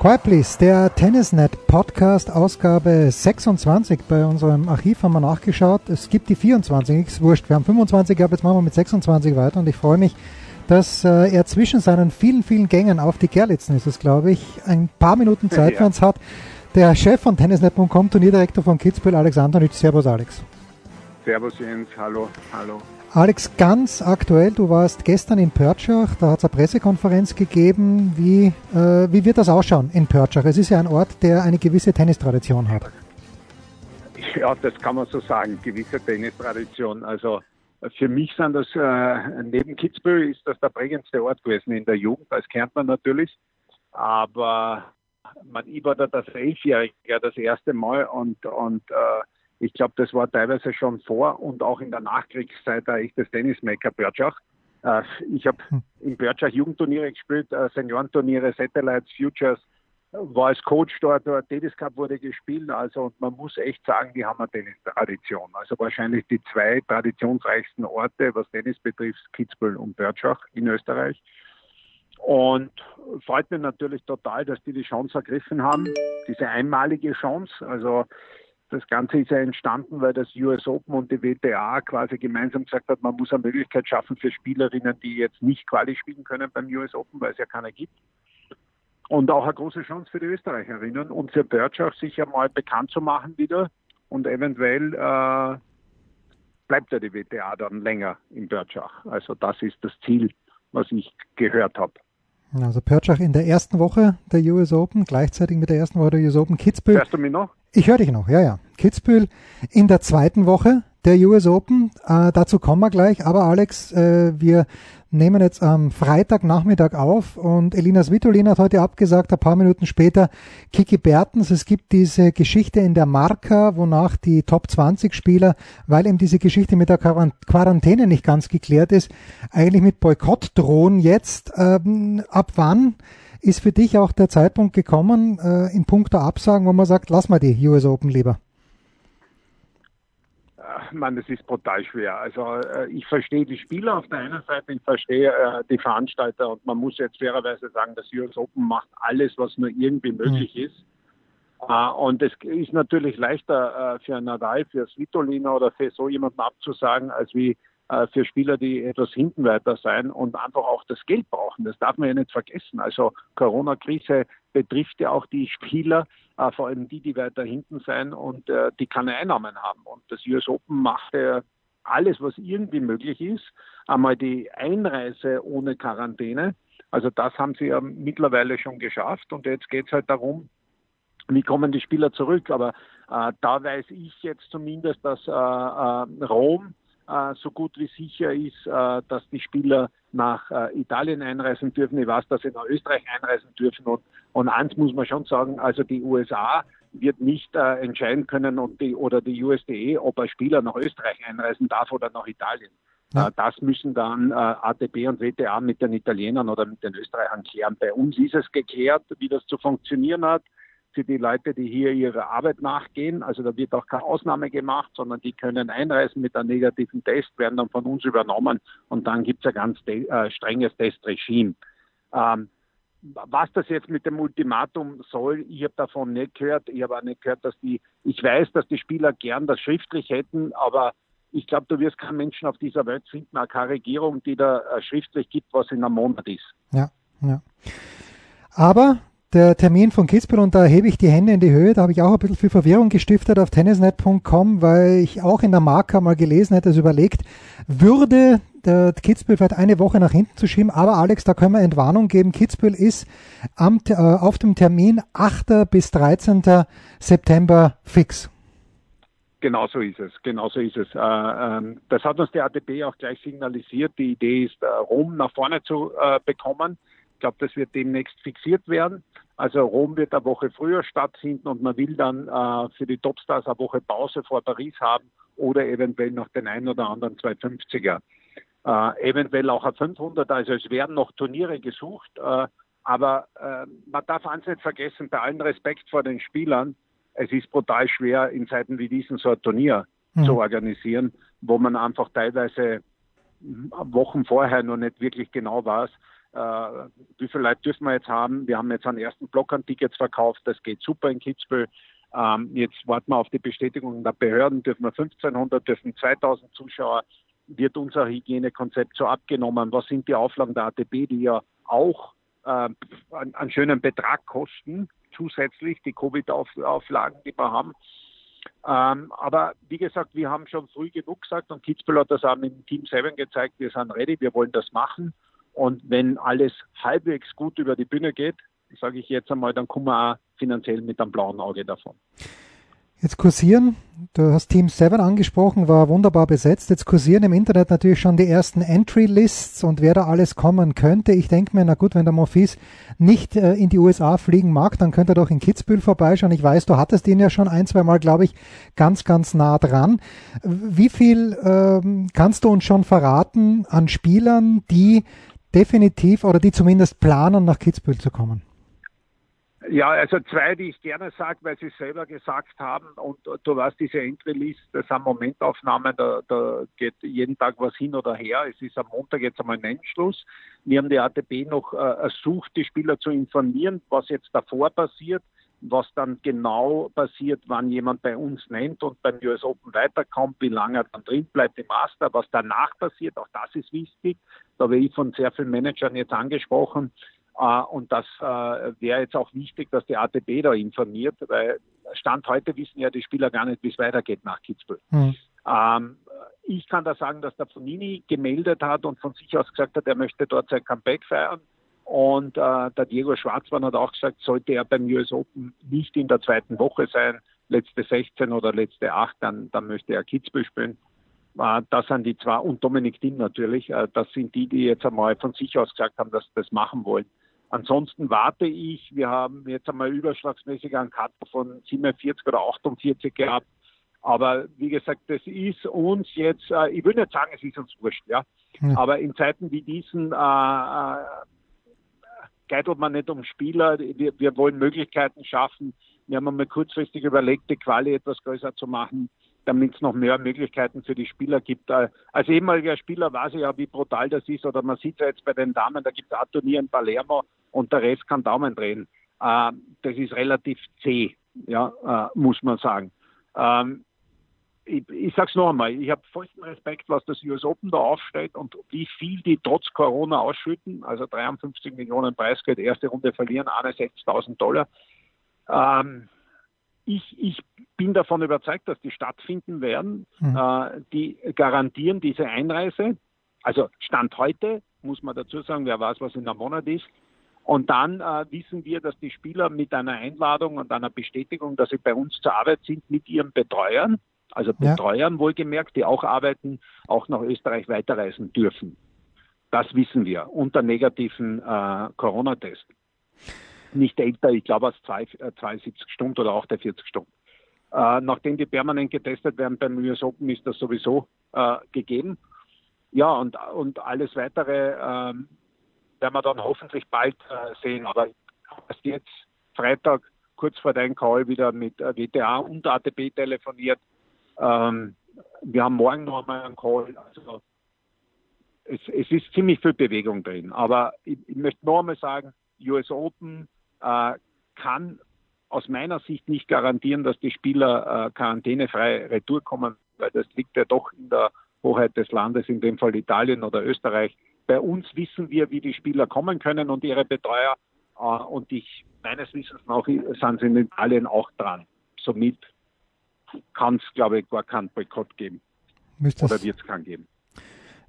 Quiet Please, der Tennisnet Podcast, Ausgabe 26. Bei unserem Archiv haben wir nachgeschaut. Es gibt die 24, ist wurscht. Wir haben 25 gehabt, jetzt machen wir mit 26 weiter und ich freue mich, dass äh, er zwischen seinen vielen, vielen Gängen auf die Gerlitzen ist es, glaube ich, ein paar Minuten Zeit für uns hat. Der Chef von Tennisnet.com, Turnierdirektor von Kitzbühel, Alex Antonic. Servus, Alex. Servus Jens, hallo, hallo. Alex, ganz aktuell, du warst gestern in Pörtschach, da hat es eine Pressekonferenz gegeben. Wie, äh, wie wird das ausschauen in Pörtschach? Es ist ja ein Ort, der eine gewisse Tennistradition hat. Ja, das kann man so sagen, gewisse Tennistradition. Also für mich sind das, äh, neben Kitzbühel ist das der prägendste Ort gewesen in der Jugend, als Kärntner natürlich. Aber man, ich war da das Elfjährige das erste Mal und, und äh, ich glaube, das war teilweise schon vor und auch in der Nachkriegszeit ein echtes Tennismaker Börtschach. Äh, ich habe in Börtschach Jugendturniere gespielt, äh, Seniorenturniere, Satellites, Futures, war als Coach dort, dort Tennis Cup wurde gespielt. Also und man muss echt sagen, die haben eine Tennis-Tradition. Also wahrscheinlich die zwei traditionsreichsten Orte, was Tennis betrifft, Kitzbühel und Börtschach in Österreich. Und freut mich natürlich total, dass die die Chance ergriffen haben, diese einmalige Chance. Also das Ganze ist ja entstanden, weil das US Open und die WTA quasi gemeinsam gesagt hat, man muss eine Möglichkeit schaffen für Spielerinnen, die jetzt nicht Quali spielen können beim US Open, weil es ja keiner gibt. Und auch eine große Chance für die Österreicherinnen und für Birch sich einmal bekannt zu machen wieder. Und eventuell äh, bleibt ja die WTA dann länger in Birchach. Also das ist das Ziel, was ich gehört habe. Also Pörtschach in der ersten Woche der US Open, gleichzeitig mit der ersten Woche der US Open Kitzbühel. Hörst du mich noch? Ich höre dich noch, ja, ja. Kitzbühel in der zweiten Woche der US Open. Äh, dazu kommen wir gleich. Aber Alex, äh, wir nehmen jetzt am Freitagnachmittag auf und Elina Svitolin hat heute abgesagt, ein paar Minuten später Kiki Bertens. Es gibt diese Geschichte in der Marca, wonach die Top 20 Spieler, weil eben diese Geschichte mit der Quarantäne nicht ganz geklärt ist, eigentlich mit Boykott drohen jetzt. Ähm, ab wann ist für dich auch der Zeitpunkt gekommen, äh, in puncto Absagen, wo man sagt, lass mal die US Open lieber? man, das ist brutal schwer. Also äh, ich verstehe die Spieler auf der einen Seite, ich verstehe äh, die Veranstalter und man muss jetzt fairerweise sagen, das US Open macht alles, was nur irgendwie möglich mhm. ist. Äh, und es ist natürlich leichter äh, für Nadal, für Svitolina oder für so jemanden abzusagen, als wie für Spieler, die etwas hinten weiter sein und einfach auch das Geld brauchen. Das darf man ja nicht vergessen. Also Corona-Krise betrifft ja auch die Spieler, äh, vor allem die, die weiter hinten sein und äh, die keine Einnahmen haben. Und das US Open macht ja alles, was irgendwie möglich ist. Einmal die Einreise ohne Quarantäne. Also das haben sie ja mittlerweile schon geschafft. Und jetzt geht es halt darum, wie kommen die Spieler zurück. Aber äh, da weiß ich jetzt zumindest, dass äh, äh, Rom äh, so gut wie sicher ist, äh, dass die Spieler nach äh, Italien einreisen dürfen. Ich weiß, dass sie nach Österreich einreisen dürfen. Und, und eins muss man schon sagen, also die USA wird nicht äh, entscheiden können und die, oder die USDE, ob ein Spieler nach Österreich einreisen darf oder nach Italien. Ja. Äh, das müssen dann äh, ATP und WTA mit den Italienern oder mit den Österreichern klären. Bei uns ist es geklärt, wie das zu funktionieren hat für die Leute, die hier ihrer Arbeit nachgehen. Also da wird auch keine Ausnahme gemacht, sondern die können einreisen mit einem negativen Test, werden dann von uns übernommen und dann gibt es ein ganz äh, strenges Testregime. Ähm, was das jetzt mit dem Ultimatum soll, ich habe davon nicht gehört. Ich habe auch nicht gehört, dass die, ich weiß, dass die Spieler gern das schriftlich hätten, aber ich glaube, du wirst keinen Menschen auf dieser Welt finden, auch keine Regierung, die da äh, schriftlich gibt, was in einem Monat ist. Ja, ja. Aber der Termin von Kitzbühel und da hebe ich die Hände in die Höhe, da habe ich auch ein bisschen viel Verwirrung gestiftet auf tennisnet.com, weil ich auch in der Marke mal gelesen hätte, es überlegt, würde der Kitzbühel vielleicht eine Woche nach hinten zu schieben. Aber Alex, da können wir Entwarnung geben. Kitzbühel ist am, äh, auf dem Termin 8. bis 13. September fix. Genau so ist es, genau so ist es. Äh, ähm, das hat uns der ATP auch gleich signalisiert. Die Idee ist, äh, Rom nach vorne zu äh, bekommen. Ich glaube, das wird demnächst fixiert werden. Also Rom wird eine Woche früher stattfinden und man will dann für die Topstars eine Woche Pause vor Paris haben oder eventuell noch den einen oder anderen 250er. eventuell auch ein 500. Also es werden noch Turniere gesucht. aber man darf eins nicht vergessen, bei allen Respekt vor den Spielern, es ist brutal schwer, in Zeiten wie diesen so ein Turnier mhm. zu organisieren, wo man einfach teilweise Wochen vorher noch nicht wirklich genau weiß, äh, wie viele Leute dürfen wir jetzt haben. Wir haben jetzt einen ersten Block an Tickets verkauft, das geht super in Kitzbühel. Ähm, jetzt warten wir auf die Bestätigung der Behörden, dürfen wir 1500, dürfen 2000 Zuschauer, wird unser Hygienekonzept so abgenommen. Was sind die Auflagen der ATB, die ja auch äh, einen schönen Betrag kosten? zusätzlich die Covid-Auflagen, die wir haben. Ähm, aber wie gesagt, wir haben schon früh genug gesagt und Kitzbühel hat das auch mit Team 7 gezeigt, wir sind ready, wir wollen das machen. Und wenn alles halbwegs gut über die Bühne geht, sage ich jetzt einmal, dann kommen wir auch finanziell mit einem blauen Auge davon. Jetzt kursieren, du hast Team 7 angesprochen, war wunderbar besetzt. Jetzt kursieren im Internet natürlich schon die ersten Entry-Lists und wer da alles kommen könnte. Ich denke mir, na gut, wenn der Monfils nicht äh, in die USA fliegen mag, dann könnte er doch in Kitzbühel vorbeischauen. Ich weiß, du hattest ihn ja schon ein, zwei Mal, glaube ich, ganz, ganz nah dran. Wie viel ähm, kannst du uns schon verraten an Spielern, die definitiv oder die zumindest planen, nach Kitzbühel zu kommen? Ja, also zwei, die ich gerne sage, weil Sie es selber gesagt haben. Und du weißt, diese Entry-List, das sind Momentaufnahmen, da, da geht jeden Tag was hin oder her. Es ist am Montag jetzt einmal ein Endschluss. Wir haben die ATB noch äh, ersucht, die Spieler zu informieren, was jetzt davor passiert, was dann genau passiert, wann jemand bei uns nennt und beim US Open weiterkommt, wie lange er dann drin bleibt im Master, was danach passiert, auch das ist wichtig. Da werde ich von sehr vielen Managern jetzt angesprochen äh, und das äh, wäre jetzt auch wichtig, dass die ATB da informiert, weil Stand heute wissen ja die Spieler gar nicht, wie es weitergeht nach Kitzbühel. Mhm. Ähm, ich kann da sagen, dass der Fonini gemeldet hat und von sich aus gesagt hat, er möchte dort sein Comeback feiern. Und äh, der Diego Schwarzmann hat auch gesagt, sollte er beim US Open nicht in der zweiten Woche sein, letzte 16 oder letzte 8, dann, dann möchte er Kitzbühel spielen. Äh, das sind die zwei und Dominik Dinn natürlich. Äh, das sind die, die jetzt einmal von sich aus gesagt haben, dass sie das machen wollen. Ansonsten warte ich, wir haben jetzt einmal überschlagsmäßig einen Cut von 47 oder 48 gehabt. Aber wie gesagt, das ist uns jetzt, äh, ich will nicht sagen, es ist uns wurscht, ja. ja. Aber in Zeiten wie diesen äh, äh, geitelt man nicht um Spieler. Wir, wir wollen Möglichkeiten schaffen. Wir haben einmal kurzfristig überlegt, die Quali etwas größer zu machen damit es noch mehr Möglichkeiten für die Spieler gibt. Äh, als ehemaliger Spieler weiß ich ja, wie brutal das ist. Oder man sieht ja jetzt bei den Damen, da gibt es ein Turnier in Palermo und der Rest kann Daumen drehen. Äh, das ist relativ zäh, ja, äh, muss man sagen. Ähm, ich, ich sage es noch einmal, ich habe vollsten Respekt, was das US Open da aufstellt und wie viel die trotz Corona ausschütten. Also 53 Millionen Preisgeld, erste Runde verlieren, 61.000 Dollar. Ähm, ich, ich bin davon überzeugt, dass die stattfinden werden. Mhm. Äh, die garantieren diese Einreise. Also Stand heute, muss man dazu sagen, wer weiß, was in einem Monat ist. Und dann äh, wissen wir, dass die Spieler mit einer Einladung und einer Bestätigung, dass sie bei uns zur Arbeit sind, mit ihren Betreuern, also Betreuern ja. wohlgemerkt, die auch arbeiten, auch nach Österreich weiterreisen dürfen. Das wissen wir unter negativen äh, Corona-Test nicht älter, ich glaube, als 72 äh, Stunden oder auch der 40 Stunden. Äh, nachdem die permanent getestet werden beim US Open, ist das sowieso äh, gegeben. Ja, und, und alles weitere ähm, werden wir dann hoffentlich bald äh, sehen. Aber erst jetzt Freitag kurz vor deinem Call wieder mit äh, WTA und ATP telefoniert. Ähm, wir haben morgen noch einmal einen Call. Also es, es, ist ziemlich viel Bewegung drin. Aber ich, ich möchte noch einmal sagen, US Open äh, kann aus meiner Sicht nicht garantieren, dass die Spieler äh, quarantänefrei retour kommen, weil das liegt ja doch in der Hoheit des Landes, in dem Fall Italien oder Österreich. Bei uns wissen wir, wie die Spieler kommen können und ihre Betreuer. Äh, und ich, meines Wissens nach, sind sie in Italien auch dran. Somit kann es, glaube ich, gar keinen Boykott geben. Müsste oder wird es keinen geben.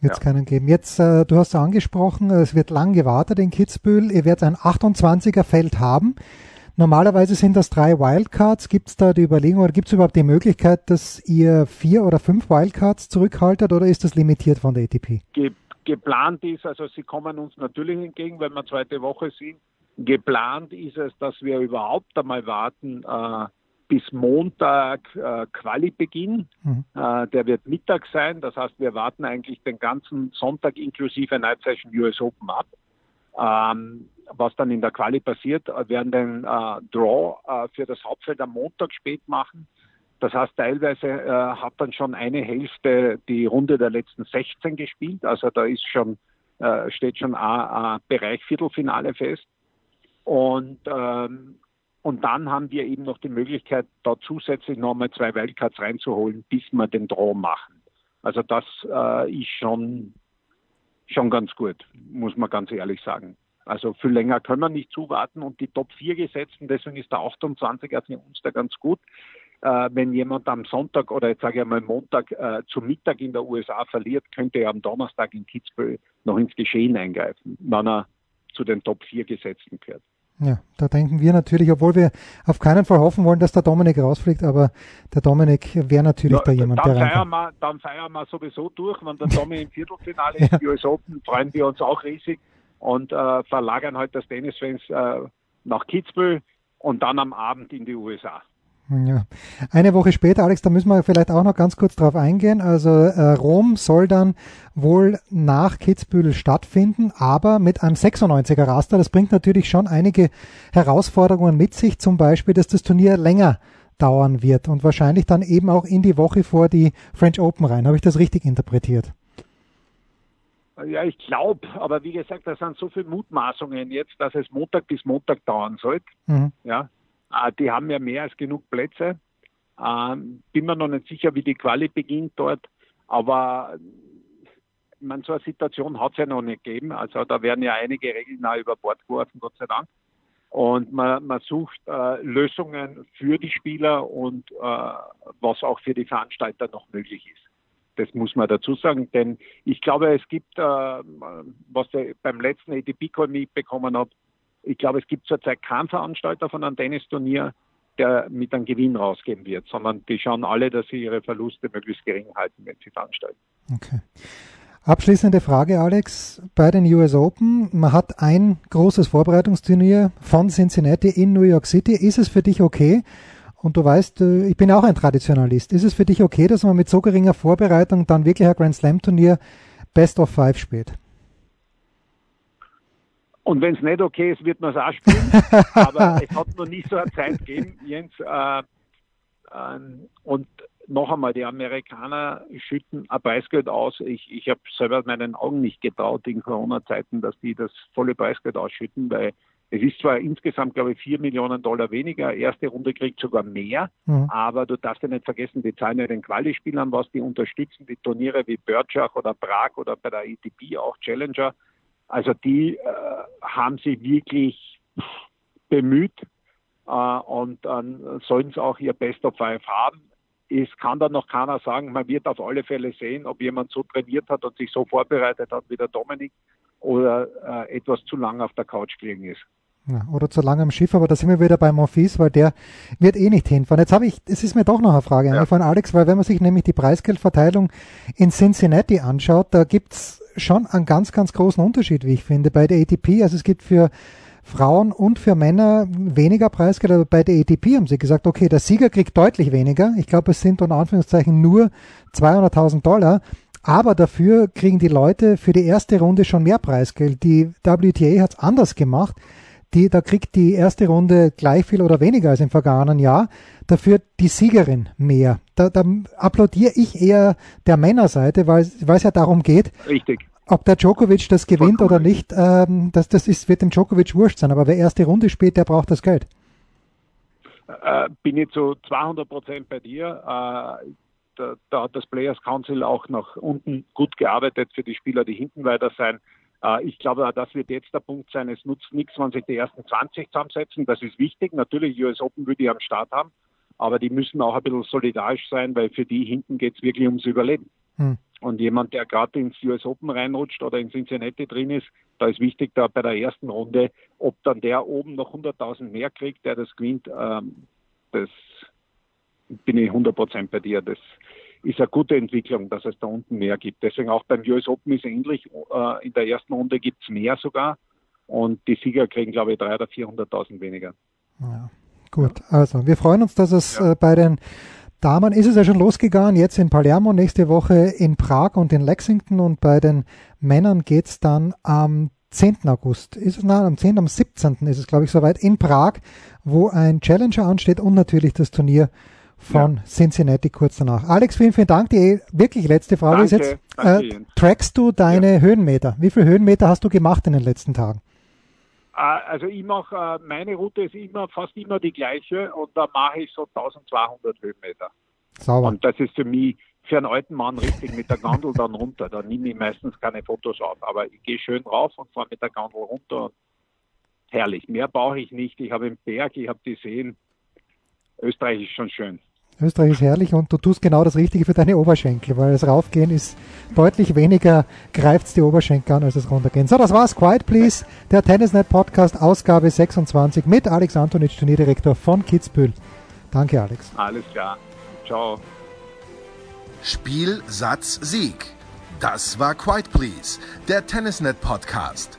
wird es ja. keinen geben. Jetzt, äh, du hast angesprochen, es wird lang gewartet in Kitzbühel. Ihr werdet ein 28er Feld haben. Normalerweise sind das drei Wildcards. Gibt es da die Überlegung oder gibt es überhaupt die Möglichkeit, dass ihr vier oder fünf Wildcards zurückhaltet oder ist das limitiert von der ATP? Ge geplant ist, also sie kommen uns natürlich entgegen, wenn wir zweite Woche sind. Geplant ist es, dass wir überhaupt einmal warten, äh, bis Montag äh, Quali-Beginn. Mhm. Äh, der wird Mittag sein. Das heißt, wir warten eigentlich den ganzen Sonntag inklusive Night Session US Open ab. Ähm, was dann in der Quali passiert, äh, werden den äh, Draw äh, für das Hauptfeld am Montag spät machen. Das heißt, teilweise äh, hat dann schon eine Hälfte die Runde der letzten 16 gespielt. Also da ist schon, äh, steht schon ein, ein Bereich Viertelfinale fest. Und ähm, und dann haben wir eben noch die Möglichkeit, da zusätzlich nochmal zwei Wildcards reinzuholen, bis wir den Draw machen. Also das äh, ist schon, schon ganz gut, muss man ganz ehrlich sagen. Also viel länger können wir nicht zuwarten und die Top 4 gesetzten, deswegen ist der 28er für uns da ganz gut. Äh, wenn jemand am Sonntag oder jetzt sage ich mal Montag äh, zu Mittag in der USA verliert, könnte er am Donnerstag in Kitzbühel noch ins Geschehen eingreifen, wenn er zu den Top 4 Gesetzten gehört. Ja, da denken wir natürlich, obwohl wir auf keinen Fall hoffen wollen, dass der Dominik rausfliegt, aber der Dominik wäre natürlich ja, da jemand, dann der feiern wir, Dann feiern wir sowieso durch, wenn der Dominik im Viertelfinale ist, ja. US Open, freuen wir uns auch riesig und äh, verlagern halt das Tennisfans äh, nach Kitzbühel und dann am Abend in die USA. Ja. Eine Woche später, Alex, da müssen wir vielleicht auch noch ganz kurz drauf eingehen. Also äh, Rom soll dann wohl nach Kitzbühel stattfinden, aber mit einem 96er Raster. Das bringt natürlich schon einige Herausforderungen mit sich, zum Beispiel, dass das Turnier länger dauern wird und wahrscheinlich dann eben auch in die Woche vor die French Open rein. Habe ich das richtig interpretiert? Ja, ich glaube, aber wie gesagt, da sind so viele Mutmaßungen jetzt, dass es Montag bis Montag dauern sollte. Mhm. Ja, die haben ja mehr als genug Plätze. Ähm, bin mir noch nicht sicher, wie die Quali beginnt dort, aber man, so eine Situation hat es ja noch nicht gegeben. Also da werden ja einige Regeln auch über Bord geworfen, Gott sei Dank. Und man, man sucht äh, Lösungen für die Spieler und äh, was auch für die Veranstalter noch möglich ist. Das muss man dazu sagen, denn ich glaube, es gibt, äh, was ich beim letzten ATP-Call mitbekommen habe, ich glaube, es gibt zurzeit keinen Veranstalter von einem Tennisturnier, der mit einem Gewinn rausgeben wird, sondern die schauen alle, dass sie ihre Verluste möglichst gering halten, wenn sie veranstalten. Okay. Abschließende Frage, Alex. Bei den US Open, man hat ein großes Vorbereitungsturnier von Cincinnati in New York City. Ist es für dich okay? Und du weißt, äh, ich bin auch ein Traditionalist. Ist es für dich okay, dass man mit so geringer Vorbereitung dann wirklich ein Grand Slam Turnier Best of Five spielt? Und wenn es nicht okay ist, wird man es auch spielen. Aber es hat noch nie so eine Zeit gegeben, Jens. Äh, äh, und noch einmal, die Amerikaner schütten ein Preisgeld aus. Ich, ich habe selber meinen Augen nicht getraut in Corona-Zeiten, dass die das volle Preisgeld ausschütten, weil es ist zwar insgesamt, glaube ich, vier Millionen Dollar weniger. Erste Runde kriegt sogar mehr. Mhm. Aber du darfst ja nicht vergessen, die zahlen ja den Quali-Spielern was, die unterstützen die Turniere wie Birchach oder Prag oder bei der ATP auch Challenger. Also die äh, haben sich wirklich bemüht äh, und dann sollen sie auch ihr Best of Five haben. Es kann dann noch keiner sagen, man wird auf alle Fälle sehen, ob jemand so trainiert hat und sich so vorbereitet hat wie der Dominik oder äh, etwas zu lang auf der Couch gelegen ist. Ja, oder zu lange am Schiff, aber da sind wir wieder bei Monfils, weil der wird eh nicht hinfahren. Jetzt habe ich, es ist mir doch noch eine Frage ja. von Alex, weil wenn man sich nämlich die Preisgeldverteilung in Cincinnati anschaut, da gibt's schon einen ganz, ganz großen Unterschied, wie ich finde, bei der ATP. Also es gibt für Frauen und für Männer weniger Preisgeld, aber bei der ATP haben sie gesagt, okay, der Sieger kriegt deutlich weniger. Ich glaube, es sind unter Anführungszeichen nur 200.000 Dollar. Aber dafür kriegen die Leute für die erste Runde schon mehr Preisgeld. Die WTA hat es anders gemacht die, da kriegt die erste Runde gleich viel oder weniger als im vergangenen Jahr. Dafür die Siegerin mehr. Da, da applaudiere ich eher der Männerseite, weil, weil es ja darum geht, Richtig. ob der Djokovic das gewinnt oder nicht. Ähm, das, das ist, wird dem Djokovic wurscht sein. Aber wer erste Runde spielt, der braucht das Geld. Äh, bin ich zu 200 Prozent bei dir. Äh, da, da, hat das Players Council auch nach unten gut gearbeitet für die Spieler, die hinten weiter sein. Äh, ich glaube, das wird jetzt der Punkt sein. Es nutzt nichts, wenn sich die ersten 20 zusammensetzen. Das ist wichtig. Natürlich, US Open würde ich am Start haben, aber die müssen auch ein bisschen solidarisch sein, weil für die hinten geht es wirklich ums Überleben. Hm. Und jemand, der gerade ins US Open reinrutscht oder in Cincinnati drin ist, da ist wichtig, da bei der ersten Runde, ob dann der oben noch 100.000 mehr kriegt, der das gewinnt, ähm, das bin ich 100% bei dir. Das ist eine gute Entwicklung, dass es da unten mehr gibt. Deswegen auch beim US Open ist ähnlich. Äh, in der ersten Runde gibt es mehr sogar und die Sieger kriegen, glaube ich, 300.000 oder 400.000 weniger. Ja, gut, also wir freuen uns, dass es ja. äh, bei den Damen ist es ja schon losgegangen, jetzt in Palermo, nächste Woche in Prag und in Lexington und bei den Männern geht es dann am 10. August. Ist es nein, am 10. am 17. ist es, glaube ich, soweit in Prag, wo ein Challenger ansteht und natürlich das Turnier von ja. Cincinnati kurz danach. Alex, vielen, vielen Dank. Die wirklich letzte Frage danke, ist jetzt, äh, trackst du deine ja. Höhenmeter? Wie viele Höhenmeter hast du gemacht in den letzten Tagen? Äh, also ich mache, äh, meine Route ist immer fast immer die gleiche und da mache ich so 1200 Höhenmeter. Sauber. Und das ist für mich, für einen alten Mann richtig mit der Gondel dann runter. Da nehme ich meistens keine Fotos auf, aber ich gehe schön rauf und fahre mit der Gondel runter. Herrlich. Mehr brauche ich nicht. Ich habe einen Berg, ich habe die Seen. Österreich ist schon schön. Österreich ist herrlich und du tust genau das Richtige für deine Oberschenkel, weil das Raufgehen ist deutlich weniger, greift die Oberschenkel an als das Runtergehen. So, das war's. Quiet Please, der Tennisnet Podcast, Ausgabe 26 mit Alex Antonitsch, Turnierdirektor von Kitzbühel. Danke, Alex. Alles klar. Ciao. Spiel, Satz, Sieg. Das war Quiet Please, der Tennisnet Podcast